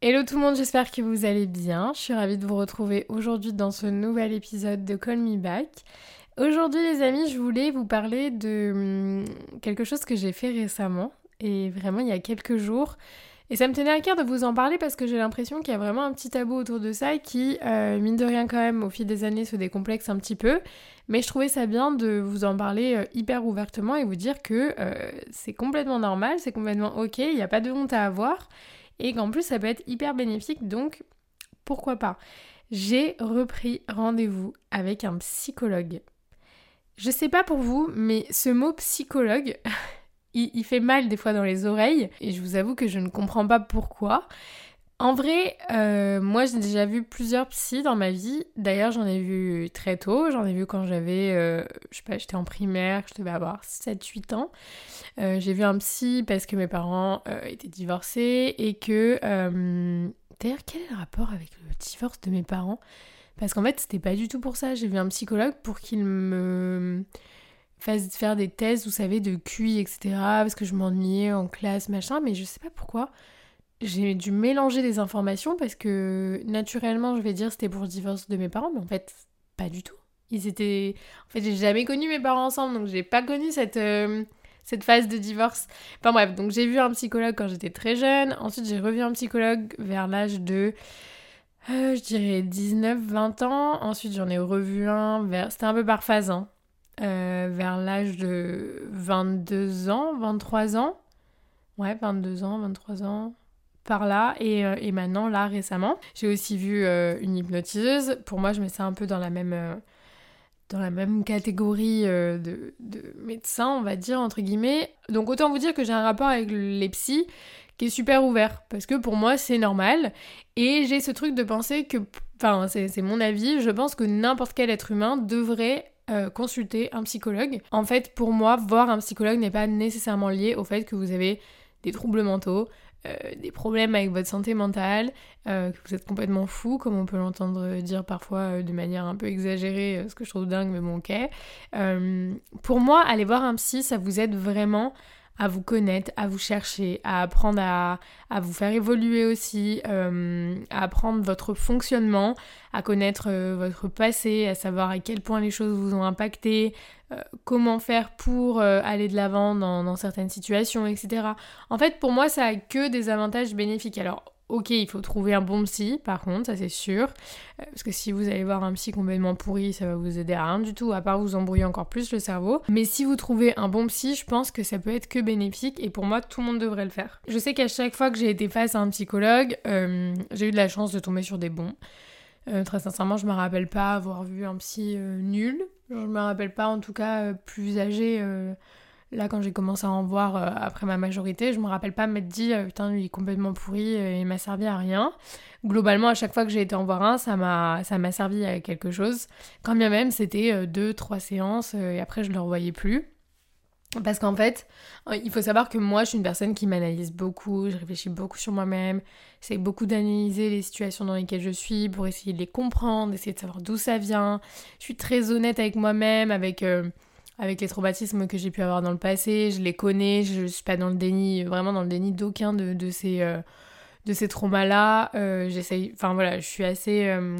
Hello tout le monde, j'espère que vous allez bien. Je suis ravie de vous retrouver aujourd'hui dans ce nouvel épisode de Call Me Back. Aujourd'hui les amis, je voulais vous parler de hum, quelque chose que j'ai fait récemment et vraiment il y a quelques jours. Et ça me tenait à cœur de vous en parler parce que j'ai l'impression qu'il y a vraiment un petit tabou autour de ça qui, euh, mine de rien quand même, au fil des années se décomplexe un petit peu. Mais je trouvais ça bien de vous en parler euh, hyper ouvertement et vous dire que euh, c'est complètement normal, c'est complètement ok, il n'y a pas de honte à avoir. Et qu'en plus ça peut être hyper bénéfique, donc pourquoi pas. J'ai repris rendez-vous avec un psychologue. Je sais pas pour vous, mais ce mot psychologue, il, fait mal des fois dans les oreilles et je vous avoue que je ne comprends pas pourquoi. En vrai, euh, moi j'ai déjà vu plusieurs psys dans ma vie. D'ailleurs, j'en ai vu très tôt. J'en ai vu quand j'avais, euh, je sais pas, j'étais en primaire, je devais avoir 7-8 ans. Euh, j'ai vu un psy parce que mes parents étaient divorcés et que. D'ailleurs, quel est le rapport avec le divorce de mes parents? Parce qu'en fait, c'était pas du tout pour ça. J'ai vu un psychologue pour qu'il me faire des thèses, vous savez, de QI, etc. Parce que je m'ennuyais en classe, machin, mais je sais pas pourquoi. J'ai dû mélanger des informations parce que naturellement, je vais dire c'était pour le divorce de mes parents, mais en fait, pas du tout. Ils étaient. En fait, j'ai jamais connu mes parents ensemble, donc j'ai pas connu cette. Euh, cette phase de divorce. Enfin bref, donc j'ai vu un psychologue quand j'étais très jeune. Ensuite, j'ai revu un psychologue vers l'âge de, euh, je dirais, 19-20 ans. Ensuite, j'en ai revu un vers... C'était un peu par phase, hein. Euh, vers l'âge de 22 ans, 23 ans. Ouais, 22 ans, 23 ans, par là. Et, euh, et maintenant, là, récemment, j'ai aussi vu euh, une hypnotiseuse. Pour moi, je mets ça un peu dans la même, dans la même catégorie de, de médecins, on va dire, entre guillemets. Donc, autant vous dire que j'ai un rapport avec les psys qui est super ouvert. Parce que pour moi, c'est normal. Et j'ai ce truc de penser que, enfin, c'est mon avis, je pense que n'importe quel être humain devrait euh, consulter un psychologue. En fait, pour moi, voir un psychologue n'est pas nécessairement lié au fait que vous avez des troubles mentaux, euh, des problèmes avec votre santé mentale, euh, que vous êtes complètement fou, comme on peut l'entendre dire parfois de manière un peu exagérée, ce que je trouve dingue, mais bon, ok. pour moi, aller voir un psy, ça vous aide vraiment à vous connaître, à vous chercher, à apprendre à, vous faire évoluer aussi, euh, à apprendre votre fonctionnement, à connaître euh, votre passé, à savoir à quel point les choses vous ont impacté, euh, comment faire pour aller de l'avant dans, dans, certaines situations, etc. En fait, pour moi, ça a que des avantages bénéfiques. Alors, Ok, il faut trouver un bon psy, par contre, ça c'est sûr. Euh, parce que si vous allez voir un psy complètement pourri, ça va vous aider à rien du tout, à part vous embrouiller encore plus le cerveau. Mais si vous trouvez un bon psy, je pense que ça peut être que bénéfique et pour moi, tout le monde devrait le faire. Je sais qu'à chaque fois que j'ai été face à un psychologue, euh, j'ai eu de la chance de tomber sur des bons. Euh, très sincèrement, je me rappelle pas avoir vu un psy nul. Je me rappelle pas en tout cas plus âgé Là, quand j'ai commencé à en voir euh, après ma majorité, je me rappelle pas m'être dit euh, putain, il est complètement pourri, euh, il m'a servi à rien. Globalement, à chaque fois que j'ai été en voir un, ça m'a, ça m'a servi à quelque chose. Quand bien même, c'était deux, trois séances et après je le revoyais plus. Parce qu'en fait, il faut savoir que moi, je suis une personne qui m'analyse beaucoup, je réfléchis beaucoup sur moi-même, j'essaie beaucoup d'analyser les situations dans lesquelles je suis pour essayer de les comprendre, essayer de savoir d'où ça vient. Je suis très honnête avec moi-même, avec avec les traumatismes que j'ai pu avoir dans le passé, je les connais, je suis pas dans le déni, vraiment dans le déni d'aucun de, ces, euh, de ces traumas-là. Euh, j'essaye, enfin voilà, je suis assez... Euh,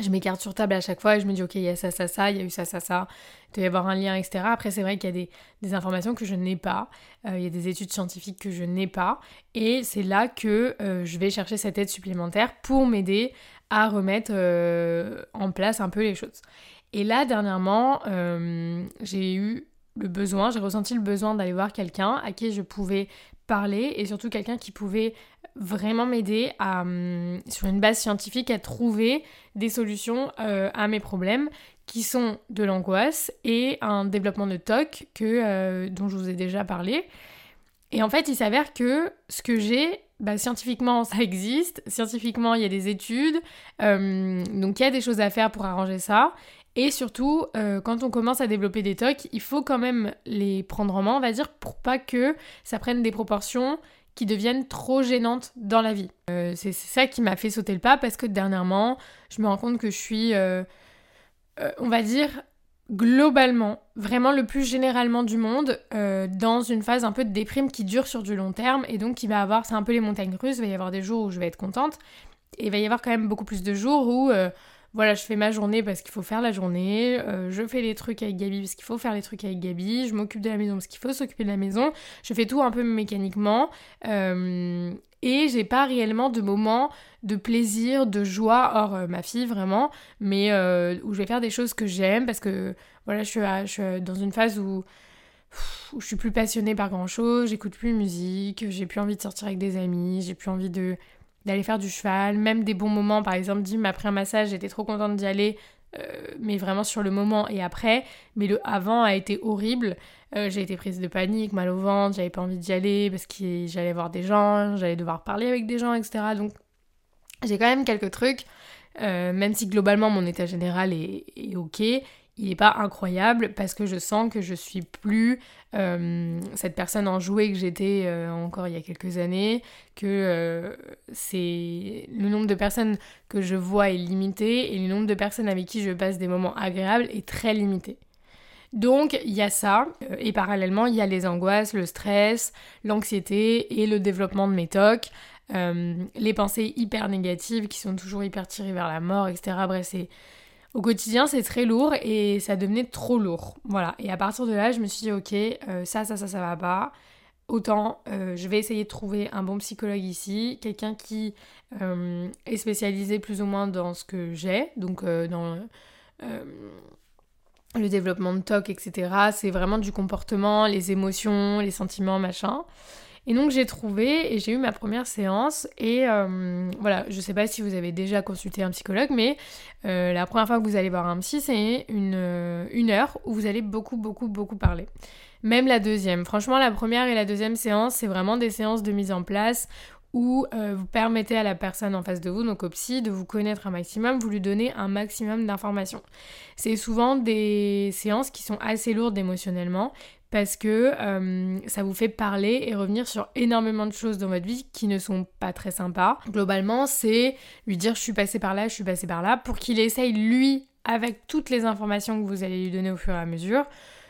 je m'écarte sur table à chaque fois et je me dis ok il y a ça ça ça il y a eu ça ça ça. Il doit y avoir un lien etc après c'est vrai qu'il y a des, des, informations que je n'ai pas. Il y a des études scientifiques que je n'ai pas. Et c'est là que je vais chercher cette aide supplémentaire pour m'aider à remettre en place un peu les choses et là, dernièrement, euh, j'ai eu le besoin, j'ai ressenti le besoin d'aller voir quelqu'un à qui je pouvais parler et surtout quelqu'un qui pouvait vraiment m'aider hum, sur une base scientifique à trouver des solutions euh, à mes problèmes qui sont de l'angoisse et un développement de TOC euh, dont je vous ai déjà parlé. Et en fait, il s'avère que ce que j'ai, bah, scientifiquement, ça existe. Scientifiquement, il y a des études. Donc, il y a des choses à faire pour arranger ça. Et surtout, euh, quand on commence à développer des TOC, il faut quand même les prendre en main, on va dire, pour pas que ça prenne des proportions qui deviennent trop gênantes dans la vie. c'est ça qui m'a fait sauter le pas parce que dernièrement, je me rends compte que je suis euh, on va dire, globalement, vraiment le plus généralement du monde, euh, dans une phase un peu de déprime qui dure sur du long terme et donc qui va avoir, c'est un peu les montagnes russes, il va y avoir des jours où je vais être contente et il va y avoir quand même beaucoup plus de jours où euh, voilà, je fais ma journée parce qu'il faut faire la journée, je fais les trucs avec Gabi parce qu'il faut faire les trucs avec Gabi, je m'occupe de la maison parce qu'il faut s'occuper de la maison, je fais tout un peu mécaniquement, et j'ai pas réellement de moments de plaisir, de joie, hors euh, ma fille vraiment, mais euh, où je vais faire des choses que j'aime parce que voilà, je suis, dans une phase où, où, je suis plus passionnée par grand chose, j'écoute plus de musique, j'ai plus envie de sortir avec des amis, j'ai plus envie de d'aller faire du cheval, même des bons moments, par exemple, Dim m'a pris un massage, j'étais trop contente d'y aller, euh, mais vraiment sur le moment et après, mais le avant a été horrible. Euh, j'ai été prise de panique, mal au ventre, j'avais pas envie d'y aller parce que j'allais voir des gens, j'allais devoir parler avec des gens, etc. Donc j'ai quand même quelques trucs, euh, même si globalement mon état général est, ok, il n'est pas incroyable parce que je sens que je suis plus euh, cette personne enjouée que j'étais encore il y a quelques années, que c'est le nombre de personnes que je vois est limité et le nombre de personnes avec qui je passe des moments agréables est très limité. Donc il y a ça, euh, et parallèlement il y a les angoisses, le stress, l'anxiété et le développement de mes tocs, euh, les pensées hyper négatives qui sont toujours hyper tirées vers la mort, etc. Bref, c'est... Au quotidien, c'est très lourd et ça devenait trop lourd. Voilà. Et à partir de là, je me suis dit, ok, euh, ça, ça, ça, ça va pas. Autant, je vais essayer de trouver un bon psychologue ici, quelqu'un qui est spécialisé plus ou moins dans ce que j'ai, donc dans le développement de TOC, etc. C'est vraiment du comportement, les émotions, les sentiments, machin. Et donc j'ai trouvé et j'ai eu ma première séance et euh, voilà, je sais pas si vous avez déjà consulté un psychologue, mais euh, la première fois que vous allez voir un psy, c'est une, euh, une heure où vous allez beaucoup, beaucoup, beaucoup parler. Même la deuxième. Franchement, la première et la deuxième séance, c'est vraiment des séances de mise en place où vous permettez à la personne en face de vous, donc au psy, de vous connaître un maximum, vous lui donnez un maximum d'informations. C'est souvent des séances qui sont assez lourdes émotionnellement parce que euh, ça vous fait parler et revenir sur énormément de choses dans votre vie qui ne sont pas très sympas. Globalement, c'est lui dire je suis passé par là, je suis passé par là, pour qu'il essaye lui, avec toutes les informations que vous allez lui donner au fur et à mesure,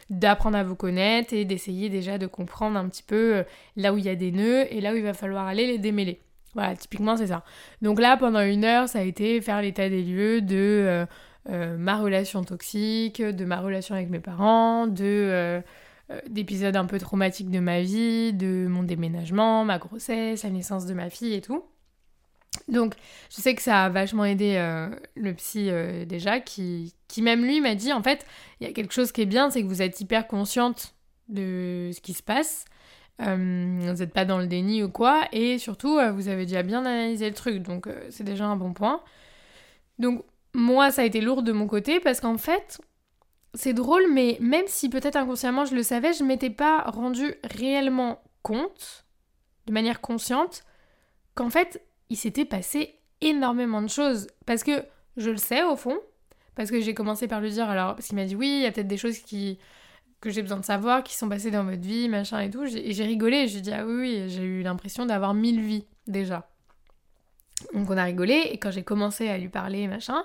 d'apprendre à vous connaître et d'essayer déjà de comprendre un petit peu euh, là où il y a des nœuds et là où il va falloir aller les démêler. Voilà, typiquement c'est ça. Donc là, pendant une heure, ça a été faire l'état des lieux de euh, ma relation toxique, de ma relation avec mes parents, de d'épisodes un peu traumatiques de ma vie, de mon déménagement, ma grossesse, la naissance de ma fille et tout. Donc, je sais que ça a vachement aidé euh, le psy euh, déjà, qui, qui même lui m'a dit en fait, il y a quelque chose qui est bien, c'est que vous êtes hyper consciente de ce qui se passe. Euh, vous n'êtes pas dans le déni ou quoi, et surtout, vous avez déjà bien analysé le truc, donc c'est déjà un bon point. Donc, moi, ça a été lourd de mon côté parce qu'en fait, c'est drôle, mais même si peut-être inconsciemment je le savais, je m'étais pas rendu réellement compte, de manière consciente, qu'en fait, il s'était passé énormément de choses. Parce que je le sais au fond, parce que j'ai commencé par lui dire, alors, parce qu'il m'a dit oui, il y a peut-être des choses qui que j'ai besoin de savoir, qui sont passées dans votre vie, machin et tout. Et j'ai rigolé, j'ai dit ah oui, oui j'ai eu l'impression d'avoir mille vies déjà. Donc on a rigolé, et quand j'ai commencé à lui parler, machin,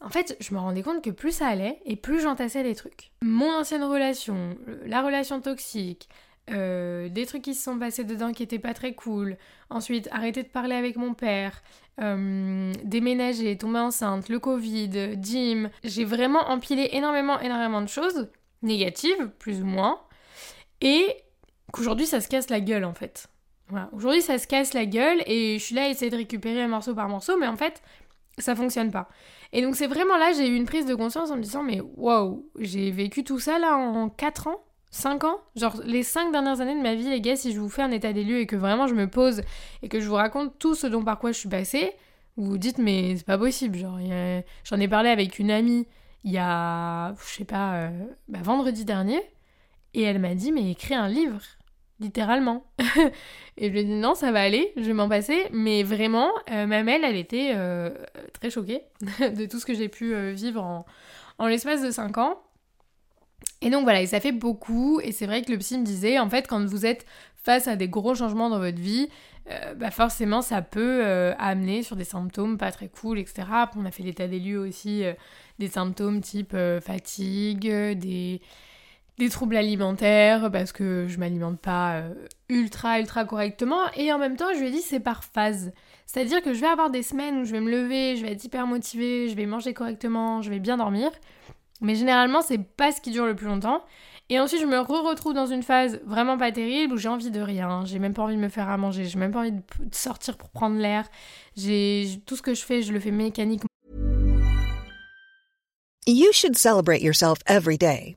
en fait, je me rendais compte que plus ça allait, et plus j'entassais les trucs. Mon ancienne relation, la relation toxique, euh, des trucs qui se sont passés dedans qui étaient pas très cool. Ensuite, arrêter de parler avec mon père, euh, déménager, tomber enceinte, le Covid, Jim. J'ai vraiment empilé énormément, énormément de choses négatives, plus ou moins. Et qu'aujourd'hui, ça se casse la gueule en fait. Voilà. Aujourd'hui, ça se casse la gueule et je suis là à essayer de récupérer morceau par morceau, mais en fait, ça fonctionne pas. Et donc, c'est vraiment là, j'ai eu une prise de conscience en me disant, mais waouh, j'ai vécu tout ça là en 4 ans 5 ans? Genre les 5 dernières années de ma vie, les gars, si je vous fais un état des lieux et que vraiment je me pose et que je vous raconte tout ce dont par quoi je suis passée, vous vous dites mais c'est pas possible. Genre j'en ai parlé avec une amie il y a, je sais pas, bah, vendredi dernier, et elle m'a dit, mais écris un livre littéralement. et je lui ai dit non, ça va aller, je vais m'en passer. Mais vraiment, euh, ma mère, elle était euh, très choquée de tout ce que j'ai pu euh, vivre en, l'espace de 5 ans. Et donc voilà, et ça fait beaucoup. Et c'est vrai que le psy me disait, en fait, quand vous êtes face à des gros changements dans votre vie, bah forcément, ça peut amener sur des symptômes pas très cool, etc. On a fait l'état des lieux aussi des symptômes type fatigue, des des troubles alimentaires parce que je m'alimente pas euh, ultra ultra correctement et en même temps je lui ai dit c'est par phase. C'est-à-dire que je vais avoir des semaines où je vais me lever, je vais être hyper motivée, je vais manger correctement, je vais bien dormir. Mais généralement c'est pas ce qui dure le plus longtemps. Et ensuite je me re-retrouve dans une phase vraiment pas terrible où j'ai envie de rien, j'ai même pas envie de me faire à manger, j'ai même pas envie de sortir pour prendre l'air. J'ai tout ce que je fais, je le fais mécaniquement. You should celebrate yourself every day.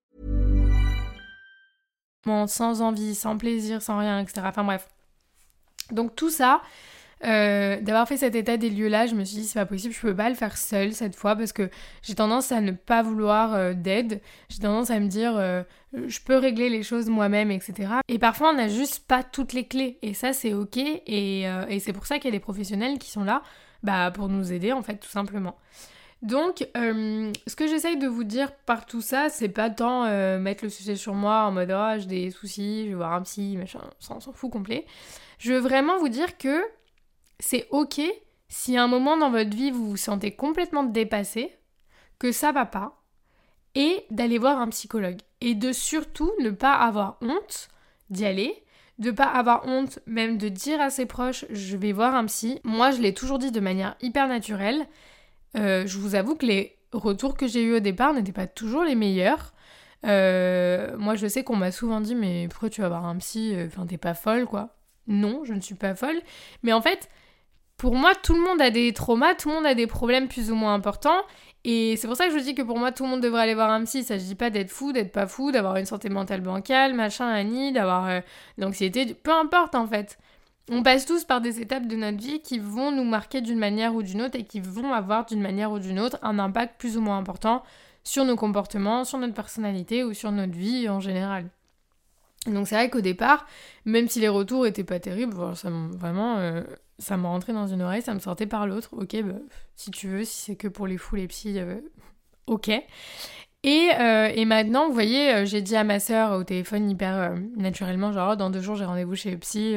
sans envie, sans plaisir, sans rien, etc. Enfin bref. Donc tout ça, euh, d'avoir fait cet état des lieux là, je me suis dit c'est pas possible, je peux pas le faire seule cette fois parce que j'ai tendance à ne pas vouloir euh, d'aide, j'ai tendance à me dire euh, je peux régler les choses moi-même, etc. Et parfois on n'a juste pas toutes les clés et ça c'est ok et, et c'est pour ça qu'il y a des professionnels qui sont là bah, pour nous aider en fait tout simplement. Donc, euh, ce que j'essaye de vous dire par tout ça, c'est pas tant euh, mettre le sujet sur moi en mode oh, j'ai des soucis, je vais voir un psy, machin, ça on s'en fout complet. Je veux vraiment vous dire que c'est ok si à un moment dans votre vie vous vous sentez complètement dépassé, que ça va pas, et d'aller voir un psychologue. Et de surtout ne pas avoir honte d'y aller, de pas avoir honte même de dire à ses proches je vais voir un psy. Moi je l'ai toujours dit de manière hyper naturelle. Euh, je vous avoue que les retours que j'ai eu au départ n'étaient pas toujours les meilleurs. Euh, moi, je sais qu'on m'a souvent dit, mais pourquoi tu vas voir un psy Enfin, t'es pas folle, quoi. Non, je ne suis pas folle. Mais en fait, pour moi, tout le monde a des traumas, tout le monde a des problèmes plus ou moins importants. Et c'est pour ça que je dis que pour moi, tout le monde devrait aller voir un psy. Ne dit pas d'être fou, d'être pas fou, d'avoir une santé mentale bancale, machin, Annie, d'avoir euh, l'anxiété, peu importe en fait. On passe tous par des étapes de notre vie qui vont nous marquer d'une manière ou d'une autre et qui vont avoir d'une manière ou d'une autre un impact plus ou moins important sur nos comportements, sur notre personnalité ou sur notre vie en général. Donc c'est vrai qu'au départ, même si les retours étaient pas terribles, ça vraiment euh, ça me rentrait dans une oreille, ça me sortait par l'autre. Ok, bah, si tu veux, si c'est que pour les fous, les psys, euh, ok. Et, euh, et, maintenant, vous voyez, j'ai dit à ma sœur au téléphone hyper naturellement, genre oh, dans deux jours j'ai rendez-vous chez le psy,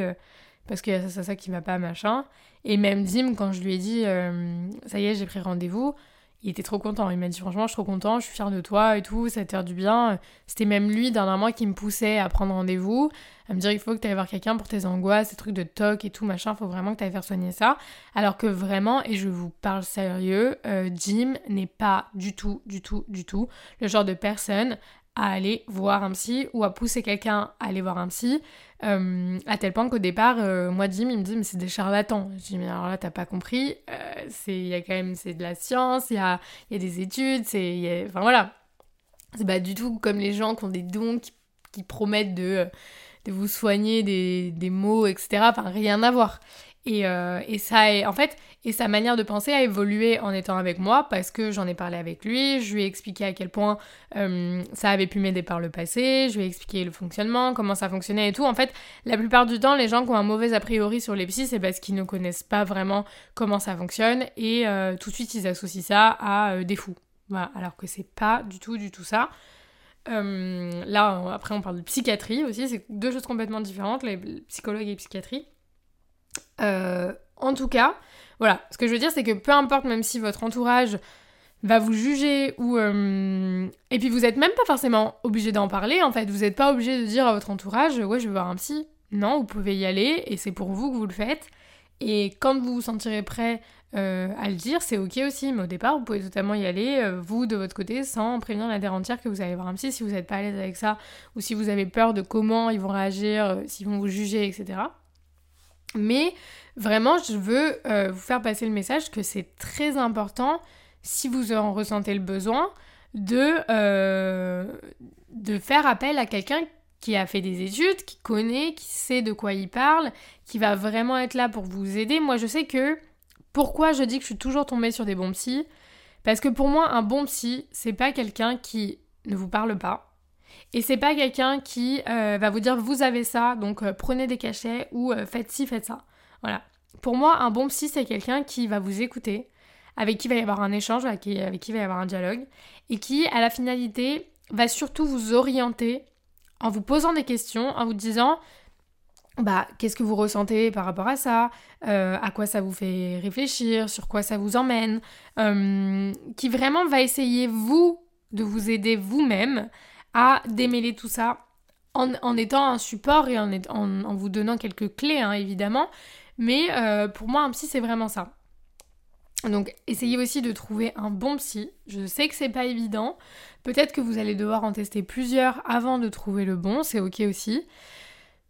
parce que c'est ça qui va pas, machin. Et même Dim, quand je lui ai dit, euh, ça y est, j'ai pris rendez-vous, il était trop content. Il m'a dit, franchement, je suis trop content, je suis fière de toi et tout, ça te fait du bien. C'était même lui, dernièrement, qui me poussait à prendre rendez-vous, à me dire, il faut que tu ailles voir quelqu'un pour tes angoisses, ces trucs de toc et tout, machin, faut vraiment que tu ailles faire soigner ça. Alors que vraiment, et je vous parle sérieux, euh, Jim n'est pas du tout, du tout, du tout le genre de personne à aller voir un psy ou à pousser quelqu'un à aller voir un psy. Euh, à tel point qu'au départ, euh, moi, Jim, il me dit, mais c'est des charlatans. Je dis, mais alors là, t'as pas compris. Euh, y a quand même, c'est de la science, il y a, y a, des études, c'est, enfin voilà. C'est pas du tout comme les gens qui ont des dons, qui, promettent de, de vous soigner des, des maux, etc. Enfin, rien à voir. Et, euh, et, ça est, en fait, et sa manière de penser a évolué en étant avec moi parce que j'en ai parlé avec lui, je lui ai expliqué à quel point euh, ça avait pu m'aider par le passé, je lui ai expliqué le fonctionnement, comment ça fonctionnait et tout. En fait, la plupart du temps, les gens qui ont un mauvais a priori sur les psys, c'est parce qu'ils ne connaissent pas vraiment comment ça fonctionne et euh, tout de suite ils associent ça à des fous. Voilà, alors que c'est pas du tout, du tout ça. là, après, on parle de psychiatrie aussi, c'est deux choses complètement différentes, les psychologues et psychiatrie. Euh, en tout cas, voilà, ce que je veux dire, c'est que peu importe, même si votre entourage va vous juger ou euh, et puis vous n'êtes même pas forcément obligé d'en parler en fait. Vous n'êtes pas obligé de dire à votre entourage ouais je vais voir un psy. Non vous pouvez y aller et c'est pour vous que vous le faites. Et quand vous vous sentirez prêt euh, à le dire, c'est ok aussi, mais au départ, vous pouvez totalement y aller, vous, de votre côté, sans prévenir la que vous allez voir un psy. Si vous n'êtes pas à l'aise avec ça, ou si vous avez peur de comment ils vont réagir, s'ils vont vous juger, etc. Mais vraiment, je veux vous faire passer le message que c'est très important, si vous en ressentez le besoin, de, de faire appel à quelqu'un qui a fait des études, qui connaît, qui sait de quoi il parle, qui va vraiment être là pour vous aider. Moi, je sais que pourquoi je dis que je suis toujours tombée sur des bons psys Parce que pour moi, un bon psy, c'est pas quelqu'un qui ne vous parle pas. Et c'est pas quelqu'un qui euh, va vous dire vous avez ça, donc euh, prenez des cachets ou euh, faites ci, faites ça. Voilà. Pour moi, un bon psy, c'est quelqu'un qui va vous écouter, avec qui va y avoir un échange, avec qui, avec qui va y avoir un dialogue, et qui, à la finalité, va surtout vous orienter en vous posant des questions, en vous disant bah, qu'est-ce que vous ressentez par rapport à ça, à quoi ça vous fait réfléchir, sur quoi ça vous emmène, qui vraiment va essayer, vous, de vous aider vous-même à démêler tout ça en, étant un support et en, vous donnant quelques clés, hein, évidemment. Mais euh, pour moi, un psy, c'est vraiment ça. Donc, essayez aussi de trouver un bon psy. Je sais que c'est pas évident. Peut-être que vous allez devoir en tester plusieurs avant de trouver le bon, c'est ok aussi.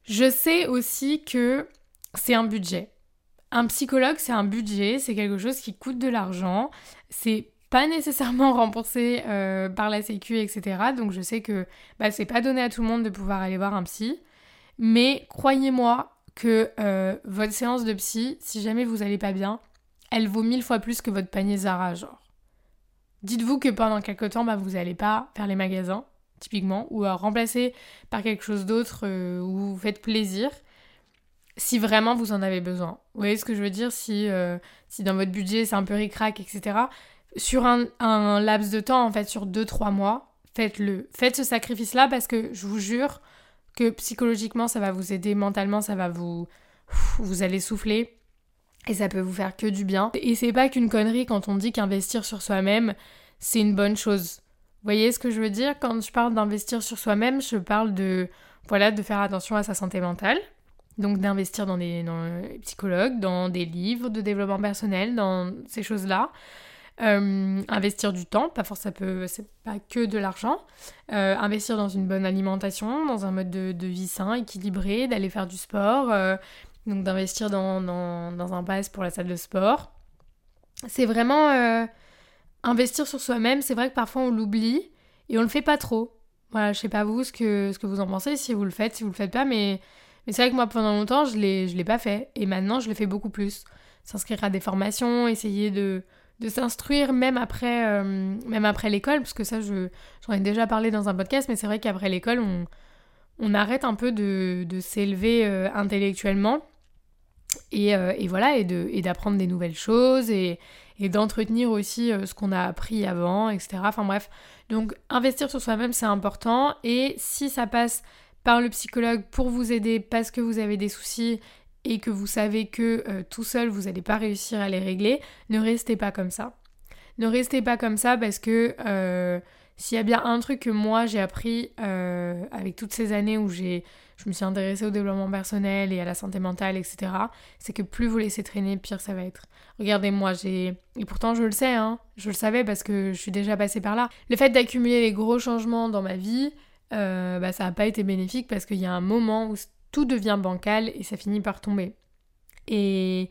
Je sais aussi que c'est un budget. Un psychologue, c'est un budget, c'est quelque chose qui coûte de l'argent. C'est pas nécessairement remboursé euh, par la Sécu, etc. Donc je sais que bah, c'est pas donné à tout le monde de pouvoir aller voir un psy. Mais croyez-moi que euh, votre séance de psy, si jamais vous allez pas bien, elle vaut mille fois plus que votre panier Zara, genre. Dites-vous que pendant quelques temps, bah, vous n'allez pas faire les magasins typiquement, ou à remplacer par quelque chose d'autre euh, où vous faites plaisir, si vraiment vous en avez besoin. Vous voyez ce que je veux dire? Si, euh, si dans votre budget c'est un peu ric-rac, etc. Sur un, laps de temps, en fait, sur 2-3 mois, faites-le. Faites ce sacrifice-là parce que je vous jure que psychologiquement ça va vous aider, mentalement ça va vous... Vous allez souffler et ça peut vous faire que du bien. Et c'est pas qu'une connerie quand on dit qu'investir sur soi-même, c'est une bonne chose voyez ce que je veux dire? Quand je parle d'investir sur soi-même, je parle de, voilà, de faire attention à sa santé mentale. Donc d'investir dans des, psychologues, dans des livres de développement personnel, dans ces choses-là. Euh, investir du temps, pas forcément, c'est pas que de l'argent. Euh, investir dans une bonne alimentation, dans un mode de, vie sain, équilibré, d'aller faire du sport. Euh, donc d'investir dans, dans, dans, un pass pour la salle de sport. C'est vraiment investir sur soi-même, c'est vrai que parfois on l'oublie et on le fait pas trop. Voilà, je sais pas vous ce que, ce que vous en pensez, si vous le faites, si vous le faites pas, mais, mais c'est vrai que moi pendant longtemps je l'ai, je l'ai pas fait et maintenant je le fais beaucoup plus. S'inscrire à des formations, essayer de, de s'instruire même après, euh, même après l'école, parce que ça je, j'en ai déjà parlé dans un podcast, mais c'est vrai qu'après l'école on, on arrête un peu de, de s'élever euh, intellectuellement. Et, euh, et, voilà, et, de, d'apprendre des nouvelles choses et, et d'entretenir aussi ce qu'on a appris avant, etc. Enfin bref, donc investir sur soi-même c'est important. Et si ça passe par le psychologue pour vous aider parce que vous avez des soucis et que vous savez que euh, tout seul vous n'allez pas réussir à les régler, ne restez pas comme ça. Ne restez pas comme ça parce que euh, s'il y a bien un truc que moi j'ai appris avec toutes ces années où j'ai je me suis intéressée au développement personnel et à la santé mentale, etc., c'est que plus vous laissez traîner, pire ça va être. Regardez-moi, j'ai... Et pourtant je le sais, hein, je le savais parce que je suis déjà passée par là. Le fait d'accumuler les gros changements dans ma vie, euh, bah, ça n'a pas été bénéfique parce qu'il y a un moment où tout devient bancal et ça finit par tomber. Et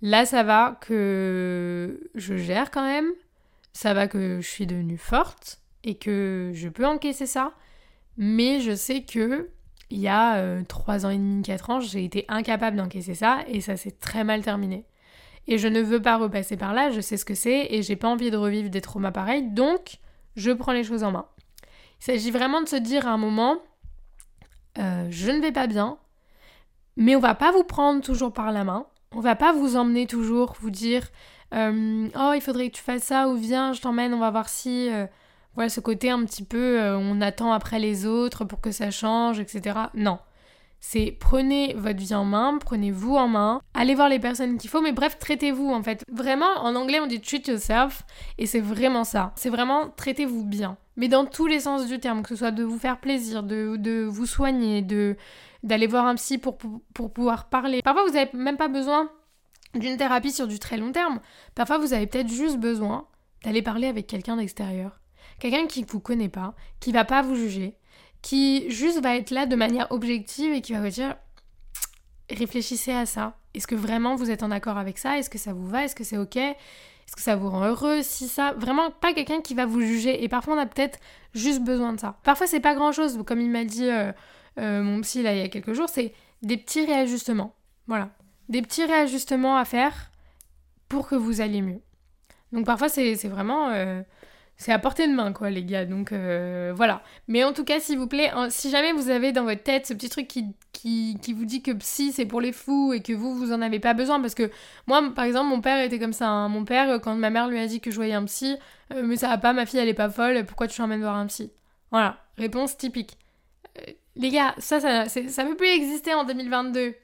là, ça va que je gère quand même, ça va que je suis devenue forte et que je peux encaisser ça, mais je sais que il y a 3 euh, ans et demi, 4 ans, j'ai été incapable d'encaisser ça et ça s'est très mal terminé. Et je ne veux pas repasser par là, je sais ce que c'est et j'ai pas envie de revivre des traumas pareils, donc je prends les choses en main. Il s'agit vraiment de se dire à un moment, euh, je ne vais pas bien, mais on va pas vous prendre toujours par la main, on va pas vous emmener toujours, vous dire, euh, oh il faudrait que tu fasses ça ou viens, je t'emmène, on va voir si voilà ce côté un petit peu euh, on attend après les autres pour que ça change, etc. Non. C'est prenez votre vie en main, prenez-vous en main, allez voir les personnes qu'il faut, mais bref, traitez-vous en fait. Vraiment, en anglais on dit treat yourself, et c'est vraiment ça. C'est vraiment traitez-vous bien. Mais dans tous les sens du terme, que ce soit de vous faire plaisir, de, vous soigner, de d'aller voir un psy pour, pour, pouvoir parler. Parfois vous n'avez même pas besoin d'une thérapie sur du très long terme. Parfois, vous avez peut-être juste besoin d'aller parler avec quelqu'un d'extérieur. Quelqu'un qui ne vous connaît pas, qui va pas vous juger, qui juste va être là de manière objective et qui va vous dire réfléchissez à ça. Est-ce que vraiment vous êtes en accord avec ça? Est-ce que ça vous va? Est-ce que c'est ok? Est-ce que ça vous rend heureux Si ça, vraiment pas quelqu'un qui va vous juger. Et parfois on a peut-être juste besoin de ça. Parfois c'est pas grand chose, comme il m'a dit euh, euh, mon psy là il y a quelques jours, c'est des petits réajustements. Voilà, des petits réajustements à faire pour que vous alliez mieux. Donc parfois c'est vraiment euh, c'est à portée de main, quoi, les gars. Donc euh, voilà. Mais en tout cas, s'il vous plaît, si jamais vous avez dans votre tête ce petit truc qui, qui, vous dit que psy c'est pour les fous et que vous, vous en avez pas besoin, parce que moi, par exemple, mon père était comme ça. Hein. Mon père, quand ma mère lui a dit que je voyais un psy, euh, mais ça va pas, ma fille elle est pas folle, pourquoi tu l'emmènes voir un psy? Voilà, réponse typique. Euh, les gars, ça, ça, ça peut plus exister en 2022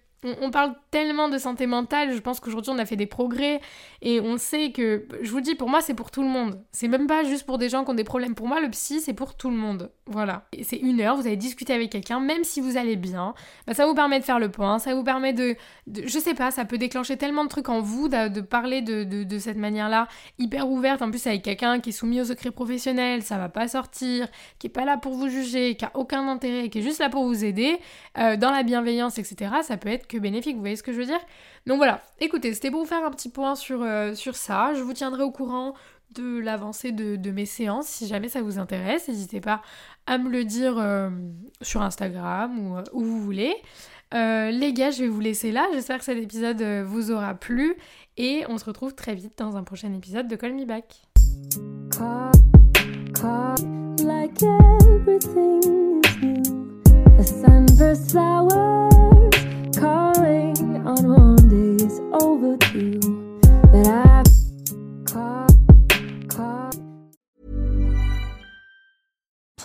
on, parle tellement de santé mentale, je pense qu'aujourd'hui on a fait des progrès et on sait que, je vous dis, pour moi c'est pour tout le monde. C'est même pas juste pour des gens qui ont des problèmes. Pour moi, le psy c'est pour tout le monde. Voilà. C'est une heure, vous allez discuter avec quelqu'un, même si vous allez bien, bah, ça vous permet de faire le point, ça vous permet de, je sais pas, ça peut déclencher tellement de trucs en vous de, parler de, de, cette manière-là, hyper ouverte, en plus avec quelqu'un qui est soumis au secret professionnel, ça va pas sortir, qui est pas là pour vous juger, qui a aucun intérêt, qui est juste là pour vous aider, euh, dans la bienveillance, etc. Ça peut être que bénéfique, vous voyez ce que je veux dire? Donc voilà, écoutez, c'était pour vous faire un petit point sur, euh, sur ça. Je vous tiendrai au courant de l'avancée de, mes séances. Si jamais ça vous intéresse, n'hésitez pas à me le dire euh, sur Instagram ou euh, où vous voulez. les gars, je vais vous laisser là. J'espère que cet épisode vous aura plu et on se retrouve très vite dans un prochain épisode de Call Me Back.